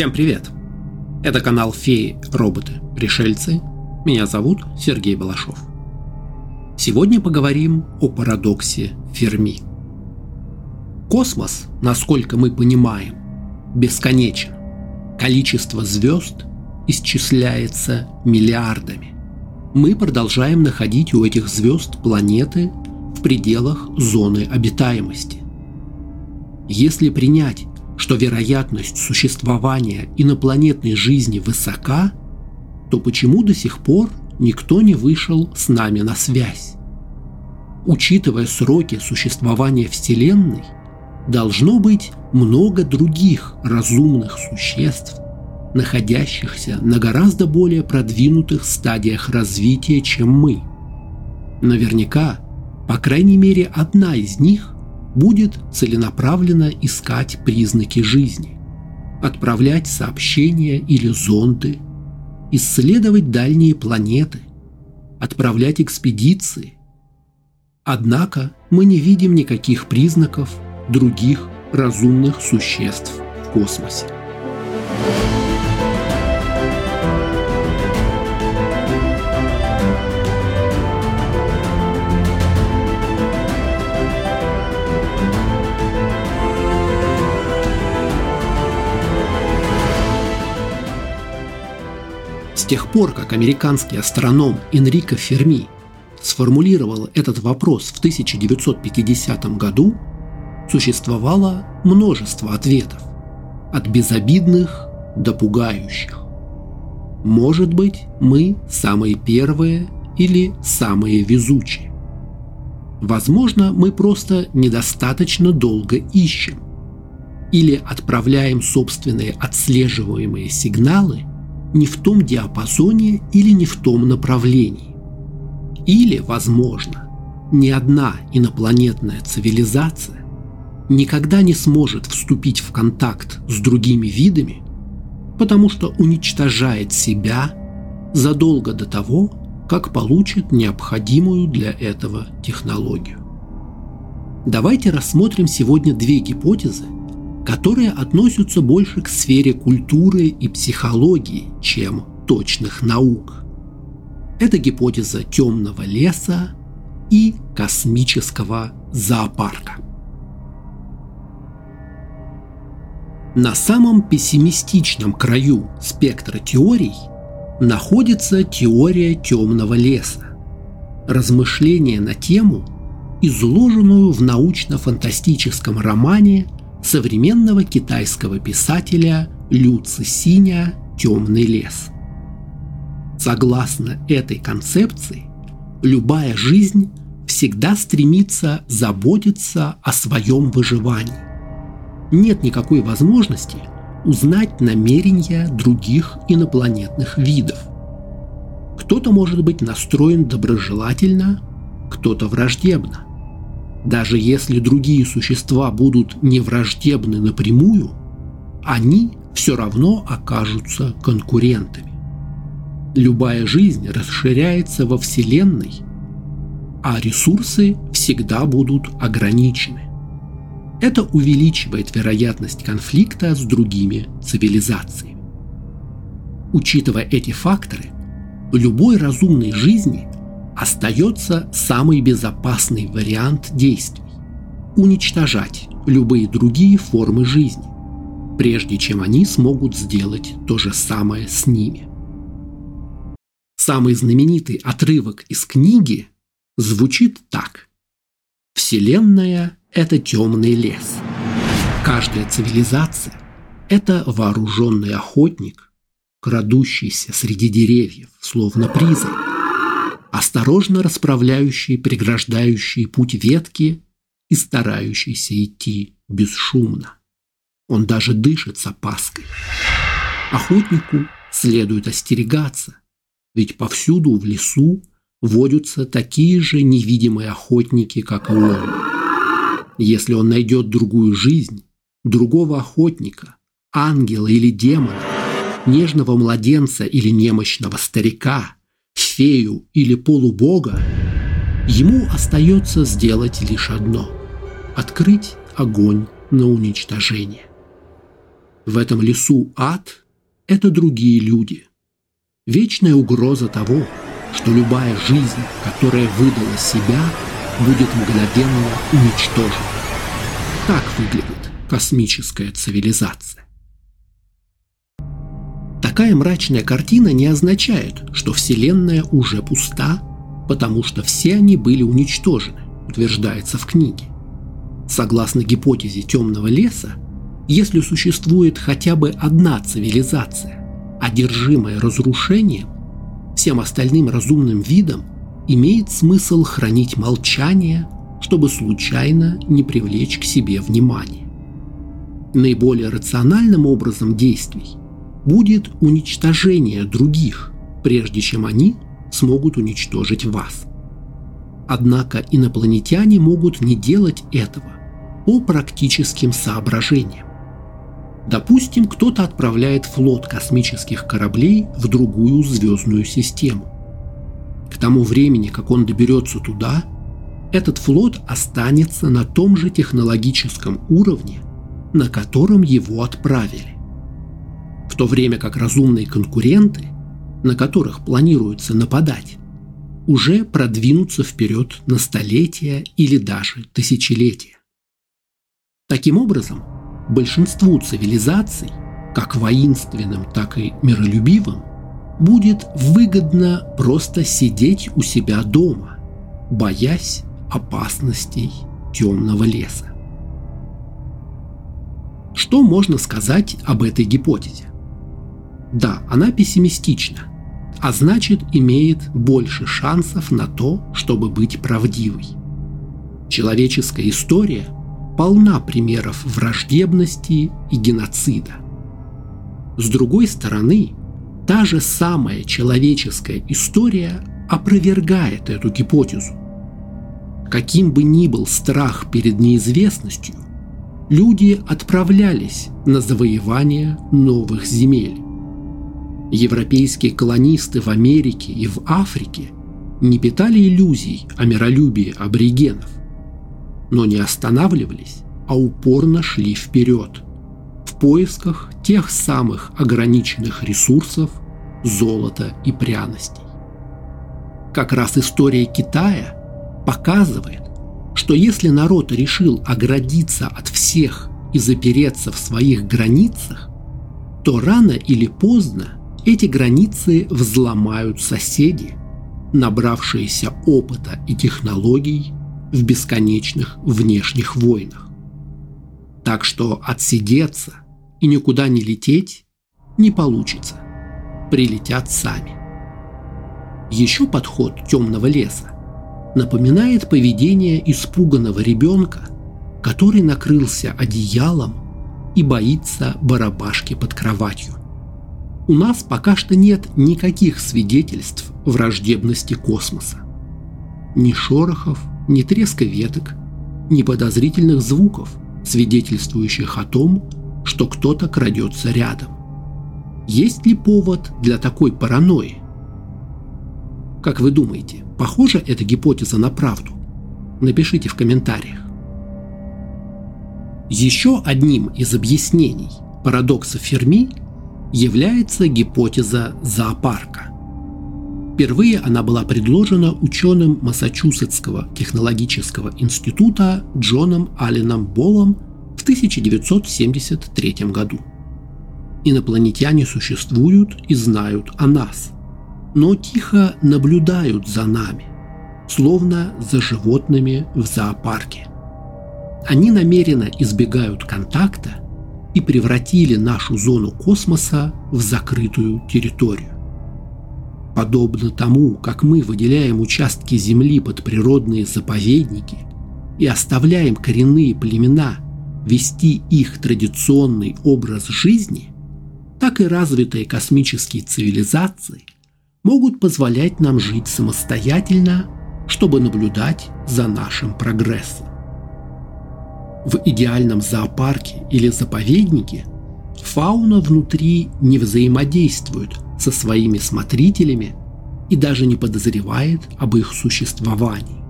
Всем привет! Это канал Феи, роботы, пришельцы. Меня зовут Сергей Балашов. Сегодня поговорим о парадоксе Ферми. Космос, насколько мы понимаем, бесконечен. Количество звезд исчисляется миллиардами. Мы продолжаем находить у этих звезд планеты в пределах зоны обитаемости. Если принять что вероятность существования инопланетной жизни высока, то почему до сих пор никто не вышел с нами на связь? Учитывая сроки существования Вселенной, должно быть много других разумных существ, находящихся на гораздо более продвинутых стадиях развития, чем мы. Наверняка, по крайней мере, одна из них будет целенаправленно искать признаки жизни, отправлять сообщения или зонды, исследовать дальние планеты, отправлять экспедиции. Однако мы не видим никаких признаков других разумных существ в космосе. Тех пор, как американский астроном Энрико Ферми сформулировал этот вопрос в 1950 году, существовало множество ответов, от безобидных до пугающих. Может быть, мы самые первые или самые везучие. Возможно, мы просто недостаточно долго ищем или отправляем собственные отслеживаемые сигналы не в том диапазоне или не в том направлении. Или, возможно, ни одна инопланетная цивилизация никогда не сможет вступить в контакт с другими видами, потому что уничтожает себя задолго до того, как получит необходимую для этого технологию. Давайте рассмотрим сегодня две гипотезы, которые относятся больше к сфере культуры и психологии, чем точных наук. Это гипотеза темного леса и космического зоопарка. На самом пессимистичном краю спектра теорий находится теория темного леса, размышление на тему, изложенную в научно-фантастическом романе современного китайского писателя Лю Цисиня «Темный лес». Согласно этой концепции, любая жизнь всегда стремится заботиться о своем выживании. Нет никакой возможности узнать намерения других инопланетных видов. Кто-то может быть настроен доброжелательно, кто-то враждебно. Даже если другие существа будут не враждебны напрямую, они все равно окажутся конкурентами. Любая жизнь расширяется во Вселенной, а ресурсы всегда будут ограничены. Это увеличивает вероятность конфликта с другими цивилизациями. Учитывая эти факторы, любой разумной жизни остается самый безопасный вариант действий – уничтожать любые другие формы жизни, прежде чем они смогут сделать то же самое с ними. Самый знаменитый отрывок из книги звучит так. Вселенная – это темный лес. Каждая цивилизация – это вооруженный охотник, крадущийся среди деревьев, словно призрак осторожно расправляющий преграждающие путь ветки и старающийся идти бесшумно. Он даже дышит с опаской. Охотнику следует остерегаться, ведь повсюду в лесу водятся такие же невидимые охотники, как и он. Если он найдет другую жизнь, другого охотника, ангела или демона, нежного младенца или немощного старика – фею или полубога, ему остается сделать лишь одно – открыть огонь на уничтожение. В этом лесу ад – это другие люди. Вечная угроза того, что любая жизнь, которая выдала себя, будет мгновенно уничтожена. Так выглядит космическая цивилизация. Такая мрачная картина не означает, что Вселенная уже пуста, потому что все они были уничтожены, утверждается в книге. Согласно гипотезе темного леса, если существует хотя бы одна цивилизация, одержимая разрушением, всем остальным разумным видам имеет смысл хранить молчание, чтобы случайно не привлечь к себе внимание. Наиболее рациональным образом действий будет уничтожение других, прежде чем они смогут уничтожить вас. Однако инопланетяне могут не делать этого по практическим соображениям. Допустим, кто-то отправляет флот космических кораблей в другую звездную систему. К тому времени, как он доберется туда, этот флот останется на том же технологическом уровне, на котором его отправили в то время как разумные конкуренты, на которых планируется нападать, уже продвинутся вперед на столетия или даже тысячелетия. Таким образом, большинству цивилизаций, как воинственным, так и миролюбивым, будет выгодно просто сидеть у себя дома, боясь опасностей темного леса. Что можно сказать об этой гипотезе? Да, она пессимистична, а значит имеет больше шансов на то, чтобы быть правдивой. Человеческая история полна примеров враждебности и геноцида. С другой стороны, та же самая человеческая история опровергает эту гипотезу. Каким бы ни был страх перед неизвестностью, люди отправлялись на завоевание новых земель. Европейские колонисты в Америке и в Африке не питали иллюзий о миролюбии аборигенов, но не останавливались, а упорно шли вперед в поисках тех самых ограниченных ресурсов золота и пряностей. Как раз история Китая показывает, что если народ решил оградиться от всех и запереться в своих границах, то рано или поздно эти границы взломают соседи, набравшиеся опыта и технологий в бесконечных внешних войнах. Так что отсидеться и никуда не лететь не получится. Прилетят сами. Еще подход темного леса напоминает поведение испуганного ребенка, который накрылся одеялом и боится барабашки под кроватью у нас пока что нет никаких свидетельств враждебности космоса. Ни шорохов, ни треска веток, ни подозрительных звуков, свидетельствующих о том, что кто-то крадется рядом. Есть ли повод для такой паранойи? Как вы думаете, похожа эта гипотеза на правду? Напишите в комментариях. Еще одним из объяснений парадокса Ферми является гипотеза зоопарка. Впервые она была предложена ученым Массачусетского технологического института Джоном Алленом Боллом в 1973 году. Инопланетяне существуют и знают о нас, но тихо наблюдают за нами, словно за животными в зоопарке. Они намеренно избегают контакта и превратили нашу зону космоса в закрытую территорию. Подобно тому, как мы выделяем участки Земли под природные заповедники и оставляем коренные племена вести их традиционный образ жизни, так и развитые космические цивилизации могут позволять нам жить самостоятельно, чтобы наблюдать за нашим прогрессом. В идеальном зоопарке или заповеднике фауна внутри не взаимодействует со своими смотрителями и даже не подозревает об их существовании.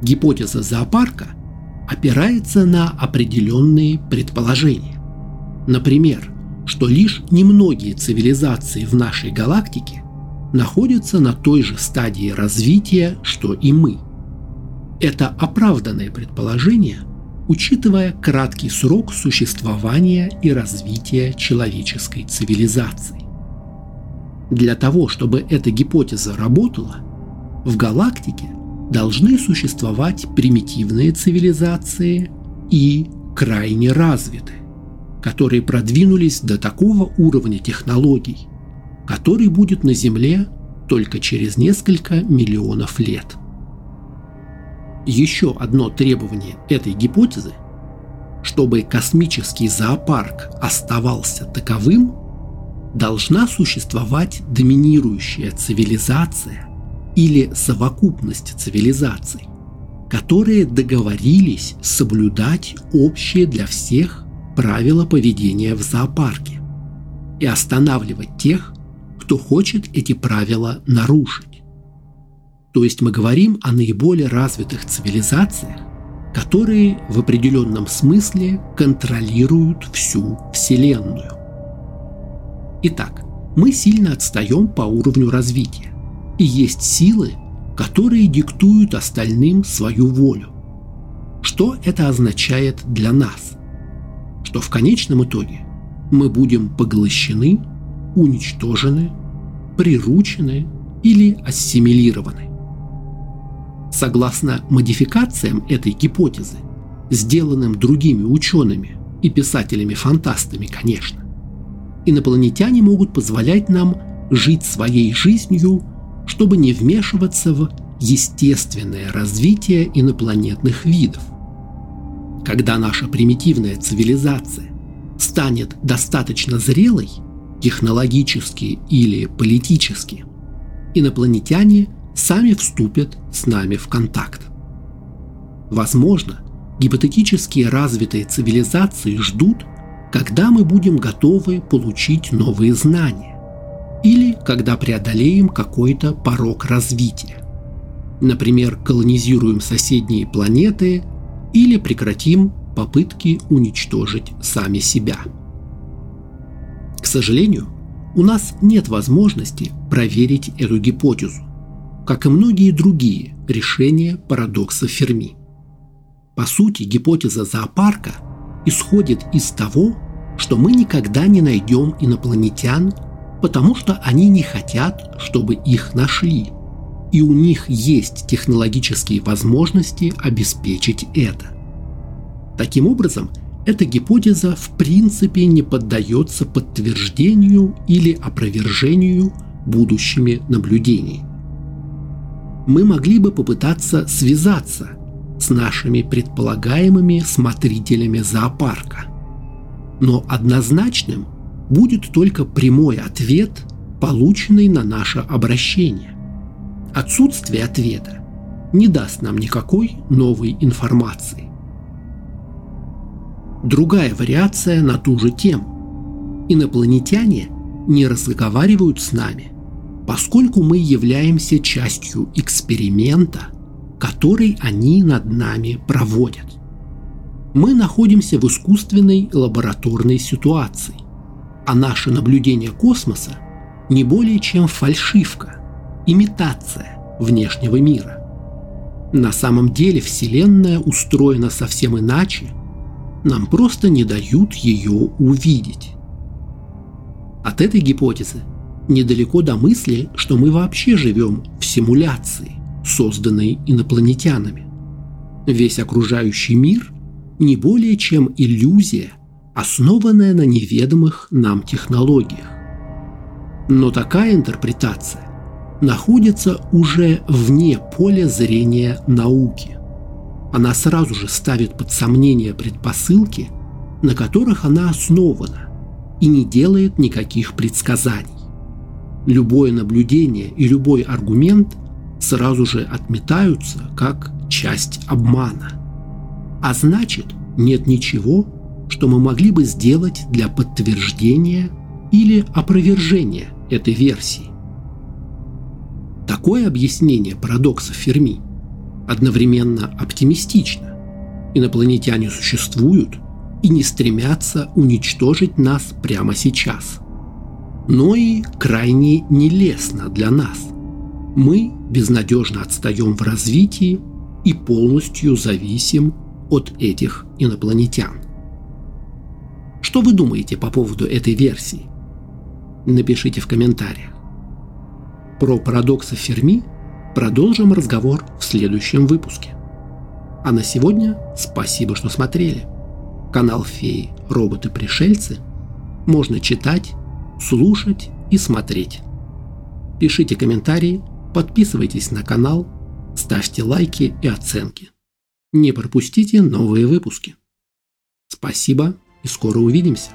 Гипотеза зоопарка опирается на определенные предположения. Например, что лишь немногие цивилизации в нашей галактике находятся на той же стадии развития, что и мы. Это оправданное предположение, учитывая краткий срок существования и развития человеческой цивилизации. Для того, чтобы эта гипотеза работала, в галактике должны существовать примитивные цивилизации и крайне развитые, которые продвинулись до такого уровня технологий, который будет на Земле только через несколько миллионов лет. Еще одно требование этой гипотезы – чтобы космический зоопарк оставался таковым, должна существовать доминирующая цивилизация или совокупность цивилизаций, которые договорились соблюдать общие для всех правила поведения в зоопарке и останавливать тех, кто хочет эти правила нарушить. То есть мы говорим о наиболее развитых цивилизациях, которые в определенном смысле контролируют всю Вселенную. Итак, мы сильно отстаем по уровню развития, и есть силы, которые диктуют остальным свою волю. Что это означает для нас? Что в конечном итоге мы будем поглощены, уничтожены, приручены или ассимилированы. Согласно модификациям этой гипотезы, сделанным другими учеными и писателями-фантастами, конечно, инопланетяне могут позволять нам жить своей жизнью, чтобы не вмешиваться в естественное развитие инопланетных видов. Когда наша примитивная цивилизация станет достаточно зрелой, технологически или политически, инопланетяне сами вступят с нами в контакт. Возможно, гипотетически развитые цивилизации ждут, когда мы будем готовы получить новые знания или когда преодолеем какой-то порог развития. Например, колонизируем соседние планеты или прекратим попытки уничтожить сами себя. К сожалению, у нас нет возможности проверить эту гипотезу, как и многие другие решения парадокса Ферми. По сути, гипотеза зоопарка исходит из того, что мы никогда не найдем инопланетян, потому что они не хотят, чтобы их нашли, и у них есть технологические возможности обеспечить это. Таким образом, эта гипотеза в принципе не поддается подтверждению или опровержению будущими наблюдениями. Мы могли бы попытаться связаться с нашими предполагаемыми смотрителями зоопарка. Но однозначным будет только прямой ответ, полученный на наше обращение. Отсутствие ответа не даст нам никакой новой информации. Другая вариация на ту же тему. Инопланетяне не разговаривают с нами, поскольку мы являемся частью эксперимента, который они над нами проводят. Мы находимся в искусственной лабораторной ситуации, а наше наблюдение космоса не более чем фальшивка, имитация внешнего мира. На самом деле Вселенная устроена совсем иначе – нам просто не дают ее увидеть. От этой гипотезы недалеко до мысли, что мы вообще живем в симуляции, созданной инопланетянами. Весь окружающий мир не более чем иллюзия, основанная на неведомых нам технологиях. Но такая интерпретация находится уже вне поля зрения науки она сразу же ставит под сомнение предпосылки, на которых она основана, и не делает никаких предсказаний. Любое наблюдение и любой аргумент сразу же отметаются как часть обмана. А значит, нет ничего, что мы могли бы сделать для подтверждения или опровержения этой версии. Такое объяснение парадокса Ферми – одновременно оптимистично. Инопланетяне существуют, и не стремятся уничтожить нас прямо сейчас. Но и крайне нелестно для нас. Мы безнадежно отстаем в развитии и полностью зависим от этих инопланетян. Что вы думаете по поводу этой версии? Напишите в комментариях. Про парадоксы Ферми продолжим разговор в следующем выпуске. А на сегодня спасибо, что смотрели. Канал Феи Роботы-пришельцы можно читать, слушать и смотреть. Пишите комментарии, подписывайтесь на канал, ставьте лайки и оценки. Не пропустите новые выпуски. Спасибо и скоро увидимся.